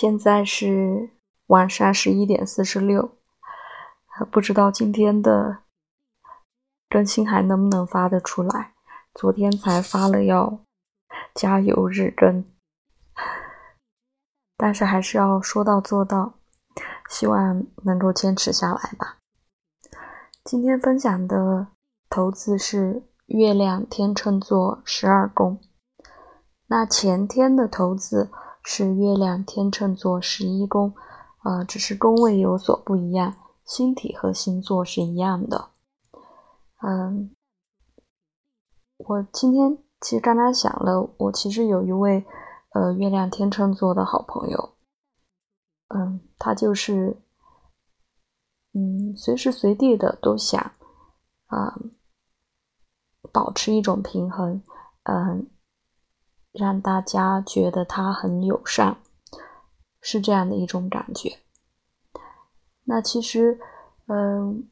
现在是晚上十一点四十六，不知道今天的更新还能不能发得出来。昨天才发了要加油日更，但是还是要说到做到，希望能够坚持下来吧。今天分享的投资是月亮天秤座十二宫。那前天的投资是月亮天秤座十一宫，呃，只是宫位有所不一样，星体和星座是一样的。嗯，我今天其实刚刚想了，我其实有一位呃月亮天秤座的好朋友，嗯，他就是嗯随时随地的都想啊保持一种平衡，嗯。让大家觉得他很友善，是这样的一种感觉。那其实，嗯，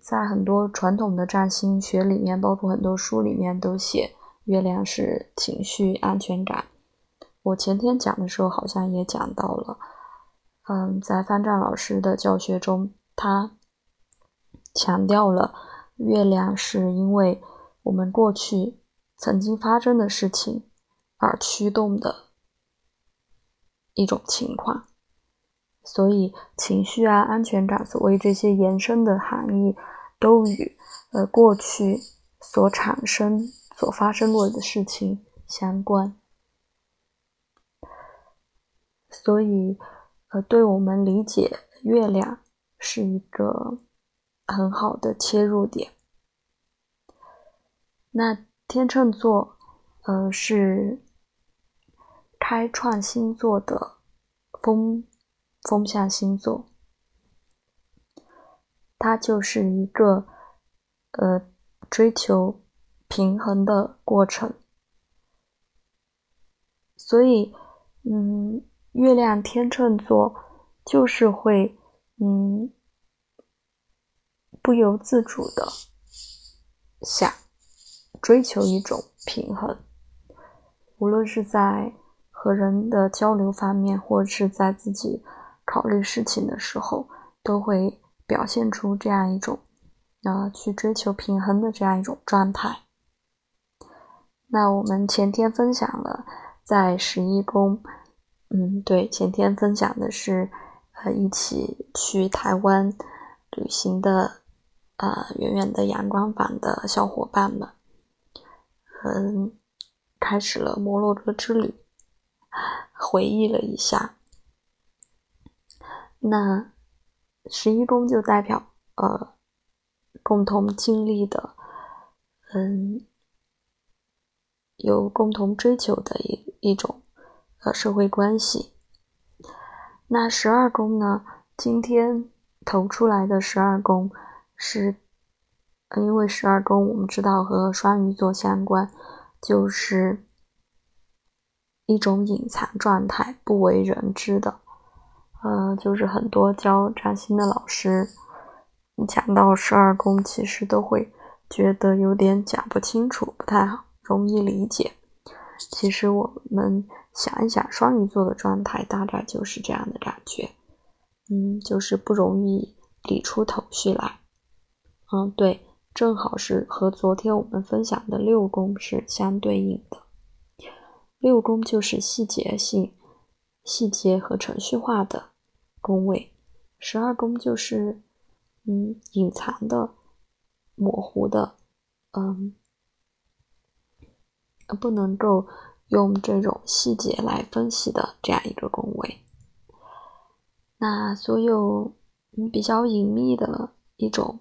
在很多传统的占星学里面，包括很多书里面都写月亮是情绪安全感。我前天讲的时候好像也讲到了，嗯，在方丈老师的教学中，他强调了月亮是因为我们过去。曾经发生的事情而驱动的一种情况，所以情绪啊、安全感，所谓这些延伸的含义，都与呃过去所产生、所发生过的事情相关。所以，呃，对我们理解月亮是一个很好的切入点。那。天秤座，呃，是开创星座的风风向星座，它就是一个呃追求平衡的过程。所以，嗯，月亮天秤座就是会嗯不由自主的想。追求一种平衡，无论是在和人的交流方面，或者是在自己考虑事情的时候，都会表现出这样一种，呃，去追求平衡的这样一种状态。那我们前天分享了在十一宫，嗯，对，前天分享的是呃一起去台湾旅行的，呃，远远的阳光坊的小伙伴们。嗯，开始了摩洛哥之旅，回忆了一下，那十一宫就代表呃共同经历的，嗯，有共同追求的一一种呃社会关系。那十二宫呢？今天投出来的十二宫是。因为十二宫我们知道和双鱼座相关，就是一种隐藏状态，不为人知的。呃，就是很多教占星的老师讲到十二宫，其实都会觉得有点讲不清楚，不太好容易理解。其实我们想一想，双鱼座的状态大概就是这样的感觉，嗯，就是不容易理出头绪来。嗯，对。正好是和昨天我们分享的六宫是相对应的，六宫就是细节性、细节和程序化的宫位，十二宫就是嗯隐藏的、模糊的，嗯，不能够用这种细节来分析的这样一个宫位。那所有嗯比较隐秘的一种。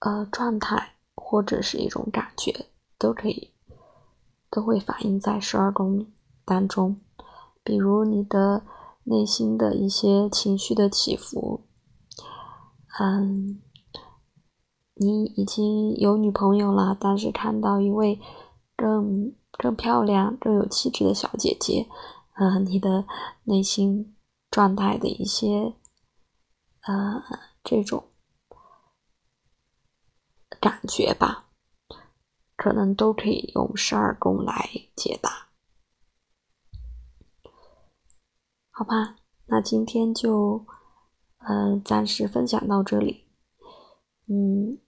呃，状态或者是一种感觉，都可以，都会反映在十二宫当中。比如你的内心的一些情绪的起伏，嗯，你已经有女朋友了，但是看到一位更更漂亮、更有气质的小姐姐，嗯，你的内心状态的一些，呃，这种。感觉吧，可能都可以用十二宫来解答。好吧，那今天就，呃，暂时分享到这里。嗯，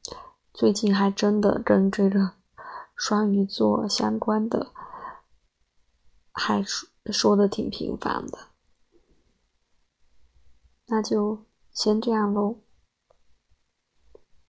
最近还真的跟这个双鱼座相关的，还说说的挺频繁的。那就先这样喽。